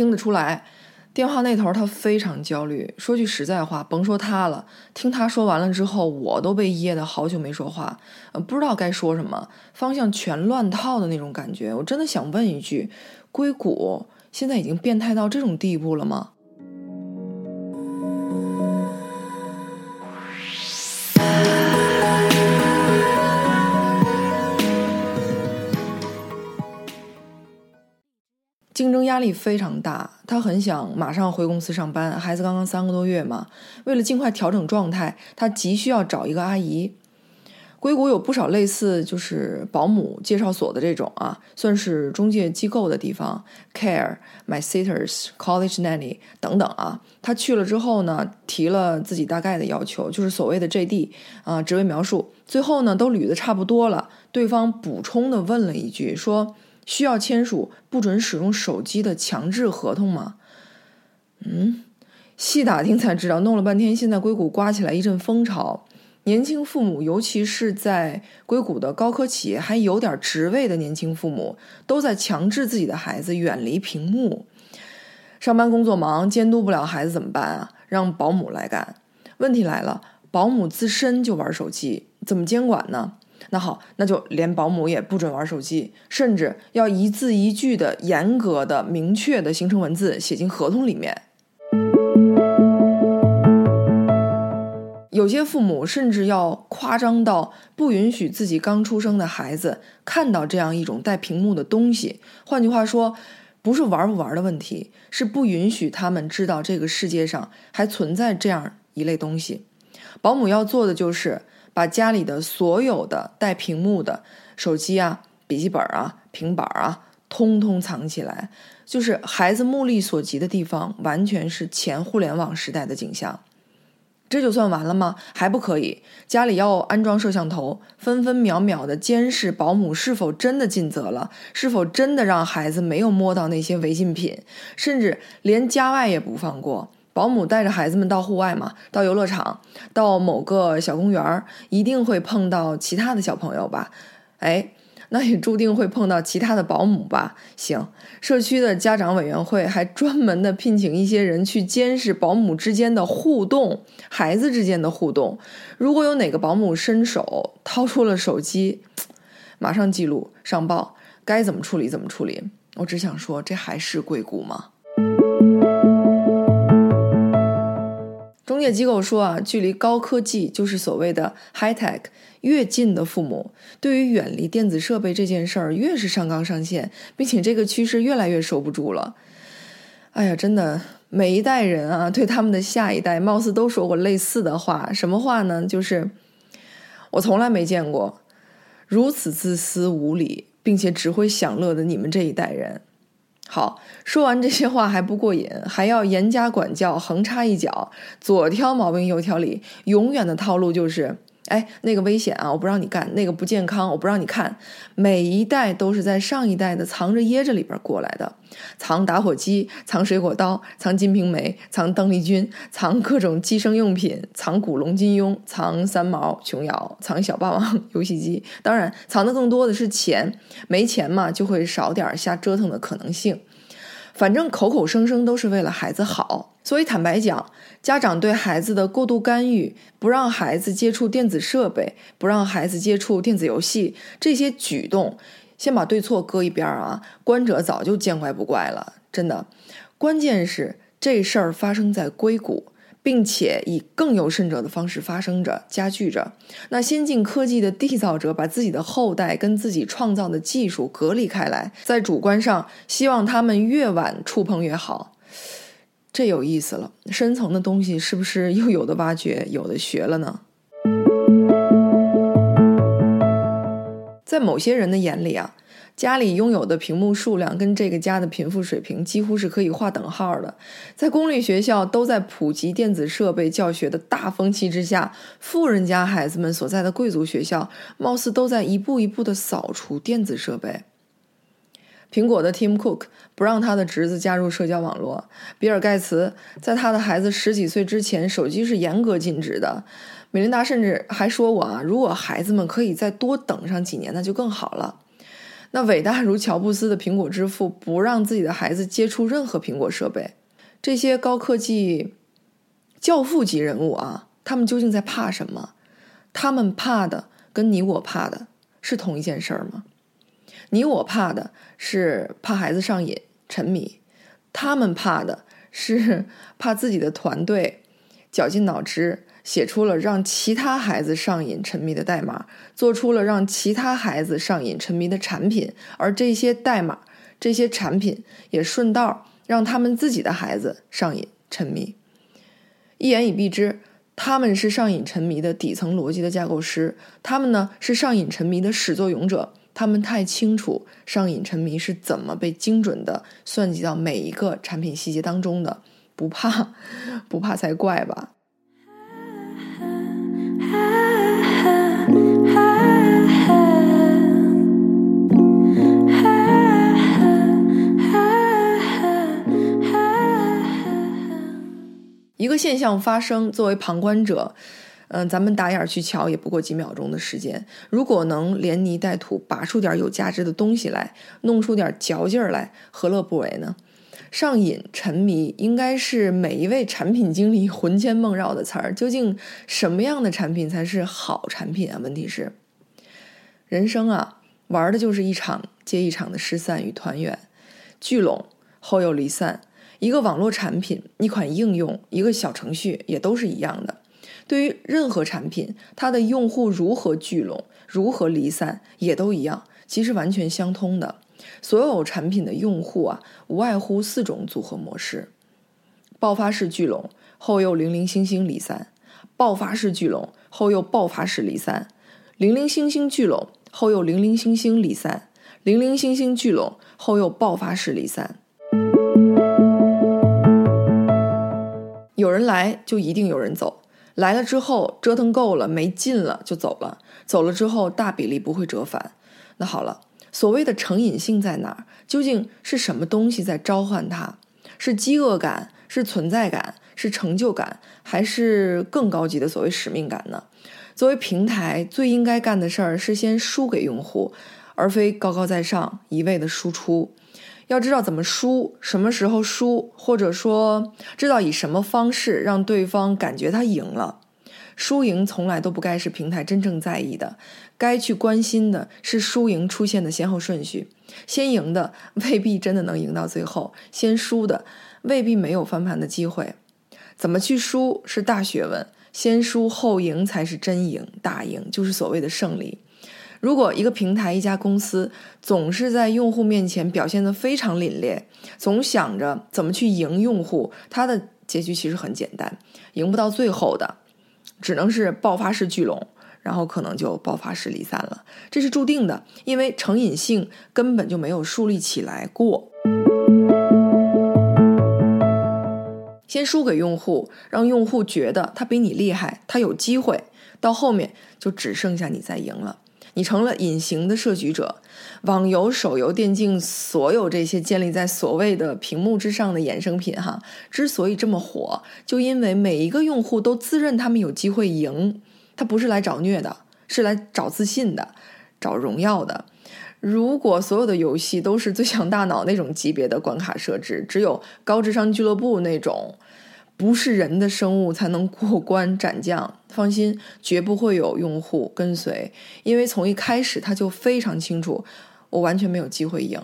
听得出来。电话那头他非常焦虑。说句实在话，甭说他了，听他说完了之后，我都被噎得好久没说话，呃，不知道该说什么，方向全乱套的那种感觉。我真的想问一句：硅谷现在已经变态到这种地步了吗？竞争压力非常大，他很想马上回公司上班。孩子刚刚三个多月嘛，为了尽快调整状态，他急需要找一个阿姨。硅谷有不少类似就是保姆介绍所的这种啊，算是中介机构的地方，Care、My Sitters、College Nanny 等等啊。他去了之后呢，提了自己大概的要求，就是所谓的 JD 啊，职位描述。最后呢，都捋的差不多了，对方补充的问了一句说。需要签署不准使用手机的强制合同吗？嗯，细打听才知道，弄了半天，现在硅谷刮起来一阵风潮，年轻父母，尤其是在硅谷的高科企业，还有点职位的年轻父母，都在强制自己的孩子远离屏幕。上班工作忙，监督不了孩子怎么办啊？让保姆来干。问题来了，保姆自身就玩手机，怎么监管呢？那好，那就连保姆也不准玩手机，甚至要一字一句的、严格的、明确的形成文字写进合同里面。有些父母甚至要夸张到不允许自己刚出生的孩子看到这样一种带屏幕的东西。换句话说，不是玩不玩的问题，是不允许他们知道这个世界上还存在这样一类东西。保姆要做的就是。把家里的所有的带屏幕的手机啊、笔记本啊、平板啊，通通藏起来，就是孩子目力所及的地方，完全是前互联网时代的景象。这就算完了吗？还不可以，家里要安装摄像头，分分秒秒的监视保姆是否真的尽责了，是否真的让孩子没有摸到那些违禁品，甚至连家外也不放过。保姆带着孩子们到户外嘛，到游乐场，到某个小公园，一定会碰到其他的小朋友吧？哎，那也注定会碰到其他的保姆吧？行，社区的家长委员会还专门的聘请一些人去监视保姆之间的互动，孩子之间的互动。如果有哪个保姆伸手掏出了手机，马上记录上报，该怎么处理怎么处理。我只想说，这还是硅谷吗？中介机构说啊，距离高科技就是所谓的 high tech 越近的父母，对于远离电子设备这件事儿越是上纲上线，并且这个趋势越来越收不住了。哎呀，真的，每一代人啊，对他们的下一代，貌似都说过类似的话。什么话呢？就是我从来没见过如此自私无礼，并且只会享乐的你们这一代人。好，说完这些话还不过瘾，还要严加管教，横插一脚，左挑毛病右挑理，永远的套路就是，哎，那个危险啊，我不让你干；那个不健康，我不让你看。每一代都是在上一代的藏着掖着里边过来的，藏打火机，藏水果刀，藏金瓶梅，藏邓丽君，藏各种计生用品，藏古龙金庸，藏三毛琼瑶，藏小霸王游戏机。当然，藏的更多的是钱，没钱嘛，就会少点瞎折腾的可能性。反正口口声声都是为了孩子好，所以坦白讲，家长对孩子的过度干预，不让孩子接触电子设备，不让孩子接触电子游戏，这些举动，先把对错搁一边啊，观者早就见怪不怪了，真的。关键是这事儿发生在硅谷。并且以更有甚者的方式发生着、加剧着。那先进科技的缔造者把自己的后代跟自己创造的技术隔离开来，在主观上希望他们越晚触碰越好。这有意思了，深层的东西是不是又有的挖掘、有的学了呢？在某些人的眼里啊。家里拥有的屏幕数量跟这个家的贫富水平几乎是可以划等号的。在公立学校都在普及电子设备教学的大风气之下，富人家孩子们所在的贵族学校貌似都在一步一步的扫除电子设备。苹果的 Tim Cook 不让他的侄子加入社交网络，比尔盖茨在他的孩子十几岁之前，手机是严格禁止的。美琳达甚至还说过啊，如果孩子们可以再多等上几年，那就更好了。那伟大如乔布斯的苹果之父，不让自己的孩子接触任何苹果设备。这些高科技教父级人物啊，他们究竟在怕什么？他们怕的跟你我怕的是同一件事儿吗？你我怕的是怕孩子上瘾沉迷，他们怕的是怕自己的团队绞尽脑汁。写出了让其他孩子上瘾沉迷的代码，做出了让其他孩子上瘾沉迷的产品，而这些代码、这些产品也顺道让他们自己的孩子上瘾沉迷。一言以蔽之，他们是上瘾沉迷的底层逻辑的架构师，他们呢是上瘾沉迷的始作俑者，他们太清楚上瘾沉迷是怎么被精准的算计到每一个产品细节当中的，不怕，不怕才怪吧。一个现象发生，作为旁观者，嗯，咱们打眼去瞧，也不过几秒钟的时间。如果能连泥带土拔出点有价值的东西来，弄出点嚼劲儿来，何乐不为呢？上瘾沉迷应该是每一位产品经理魂牵梦绕的词儿。究竟什么样的产品才是好产品啊？问题是，人生啊，玩的就是一场接一场的失散与团圆，聚拢后又离散。一个网络产品、一款应用、一个小程序也都是一样的。对于任何产品，它的用户如何聚拢、如何离散，也都一样，其实完全相通的。所有产品的用户啊，无外乎四种组合模式：爆发式聚拢后又零零星星离散；爆发式聚拢后又爆发式离散；零零星星聚拢后又零零星星离散；零零星星聚拢后又爆发式离散。有人来，就一定有人走。来了之后，折腾够了，没劲了，就走了。走了之后，大比例不会折返。那好了，所谓的成瘾性在哪儿？究竟是什么东西在召唤他？是饥饿感，是存在感，是成就感，还是更高级的所谓使命感呢？作为平台，最应该干的事儿是先输给用户，而非高高在上一味的输出。要知道怎么输，什么时候输，或者说知道以什么方式让对方感觉他赢了。输赢从来都不该是平台真正在意的，该去关心的是输赢出现的先后顺序。先赢的未必真的能赢到最后，先输的未必没有翻盘的机会。怎么去输是大学问，先输后赢才是真赢，大赢就是所谓的胜利。如果一个平台、一家公司总是在用户面前表现得非常凛冽，总想着怎么去赢用户，它的结局其实很简单，赢不到最后的，只能是爆发式聚拢，然后可能就爆发式离散了，这是注定的，因为成瘾性根本就没有树立起来过。先输给用户，让用户觉得他比你厉害，他有机会，到后面就只剩下你在赢了。你成了隐形的设局者，网游、手游、电竞，所有这些建立在所谓的屏幕之上的衍生品，哈，之所以这么火，就因为每一个用户都自认他们有机会赢，他不是来找虐的，是来找自信的，找荣耀的。如果所有的游戏都是最强大脑那种级别的关卡设置，只有高智商俱乐部那种。不是人的生物才能过关斩将，放心，绝不会有用户跟随，因为从一开始他就非常清楚，我完全没有机会赢。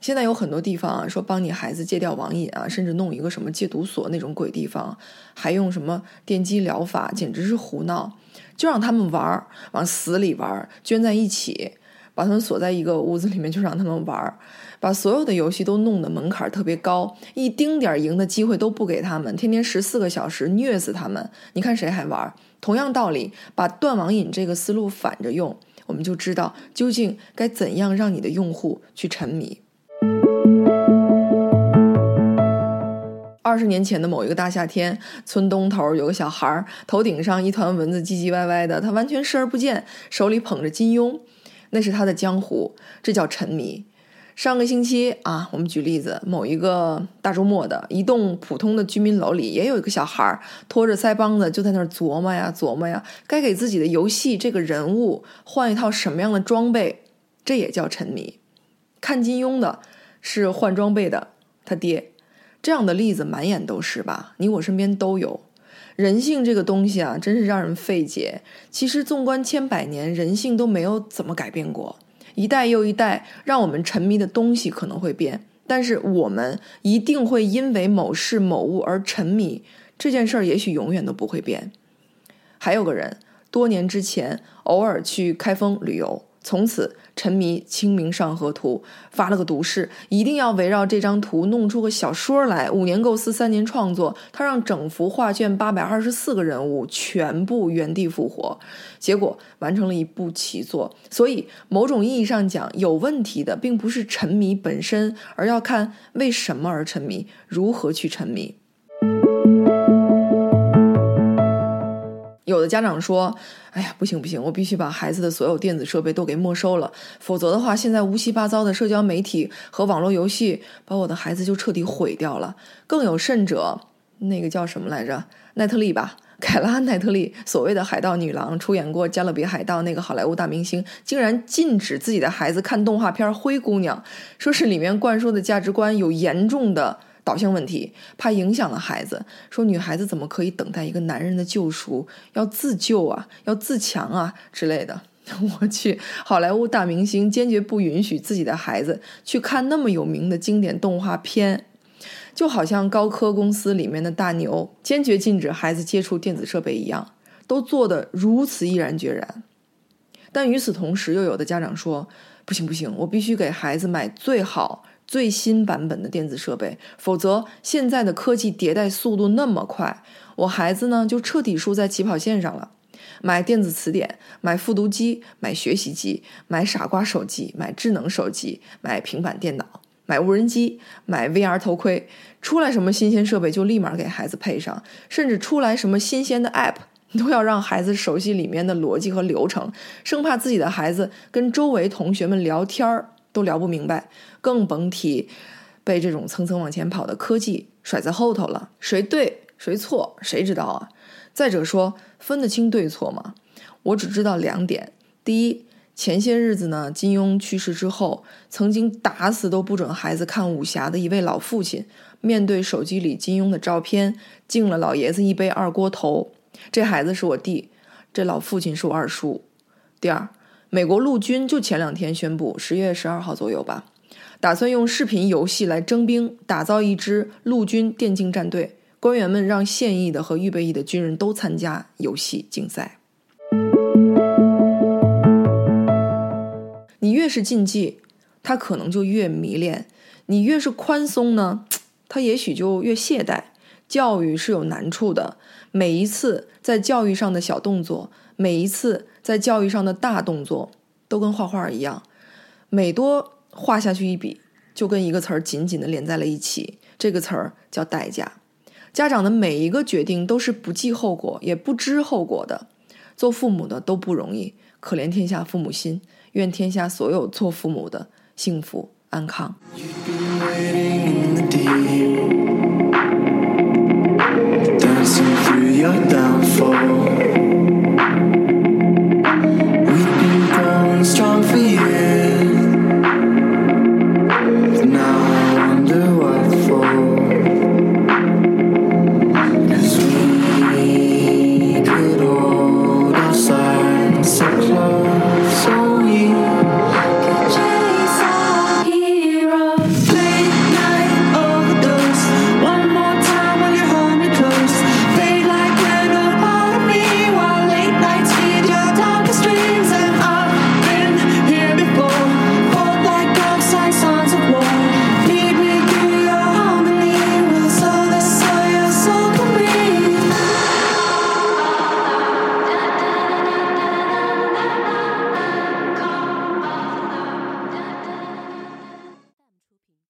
现在有很多地方啊，说帮你孩子戒掉网瘾啊，甚至弄一个什么戒毒所那种鬼地方，还用什么电击疗法，简直是胡闹，就让他们玩，往死里玩儿，圈在一起。把他们锁在一个屋子里面，就让他们玩儿，把所有的游戏都弄得门槛特别高，一丁点儿赢的机会都不给他们，天天十四个小时虐死他们，你看谁还玩儿？同样道理，把断网瘾这个思路反着用，我们就知道究竟该怎样让你的用户去沉迷。二十年前的某一个大夏天，村东头有个小孩儿，头顶上一团蚊子唧唧歪歪的，他完全视而不见，手里捧着金庸。那是他的江湖，这叫沉迷。上个星期啊，我们举例子，某一个大周末的一栋普通的居民楼里，也有一个小孩拖着腮帮子就在那儿琢磨呀琢磨呀，该给自己的游戏这个人物换一套什么样的装备，这也叫沉迷。看金庸的是换装备的他爹，这样的例子满眼都是吧？你我身边都有。人性这个东西啊，真是让人费解。其实纵观千百年，人性都没有怎么改变过。一代又一代，让我们沉迷的东西可能会变，但是我们一定会因为某事某物而沉迷。这件事儿也许永远都不会变。还有个人，多年之前偶尔去开封旅游。从此沉迷《清明上河图》，发了个毒誓，一定要围绕这张图弄出个小说来。五年构思，三年创作，他让整幅画卷八百二十四个人物全部原地复活，结果完成了一部奇作。所以，某种意义上讲，有问题的并不是沉迷本身，而要看为什么而沉迷，如何去沉迷。家长说：“哎呀，不行不行，我必须把孩子的所有电子设备都给没收了，否则的话，现在乌七八糟的社交媒体和网络游戏把我的孩子就彻底毁掉了。更有甚者，那个叫什么来着？奈特利吧，凯拉奈特利，所谓的海盗女郎，出演过《加勒比海盗》那个好莱坞大明星，竟然禁止自己的孩子看动画片《灰姑娘》，说是里面灌输的价值观有严重的。”导向问题，怕影响了孩子。说女孩子怎么可以等待一个男人的救赎？要自救啊，要自强啊之类的。我去，好莱坞大明星坚决不允许自己的孩子去看那么有名的经典动画片，就好像高科公司里面的大牛坚决禁止孩子接触电子设备一样，都做得如此毅然决然。但与此同时，又有的家长说：“不行不行，我必须给孩子买最好。”最新版本的电子设备，否则现在的科技迭代速度那么快，我孩子呢就彻底输在起跑线上了。买电子词典，买复读机，买学习机，买傻瓜手机，买智能手机，买平板电脑，买无人机，买 VR 头盔，出来什么新鲜设备就立马给孩子配上，甚至出来什么新鲜的 App，都要让孩子熟悉里面的逻辑和流程，生怕自己的孩子跟周围同学们聊天儿。都聊不明白，更甭提被这种蹭蹭往前跑的科技甩在后头了。谁对谁错，谁知道啊？再者说，分得清对错吗？我只知道两点：第一，前些日子呢，金庸去世之后，曾经打死都不准孩子看武侠的一位老父亲，面对手机里金庸的照片，敬了老爷子一杯二锅头。这孩子是我弟，这老父亲是我二叔。第二。美国陆军就前两天宣布，十月十二号左右吧，打算用视频游戏来征兵，打造一支陆军电竞战队。官员们让现役的和预备役的军人都参加游戏竞赛。你越是禁忌，他可能就越迷恋；你越是宽松呢，他也许就越懈怠。教育是有难处的，每一次在教育上的小动作，每一次。在教育上的大动作都跟画画一样，每多画下去一笔，就跟一个词儿紧紧的连在了一起。这个词儿叫代价。家长的每一个决定都是不计后果也不知后果的。做父母的都不容易，可怜天下父母心。愿天下所有做父母的幸福安康。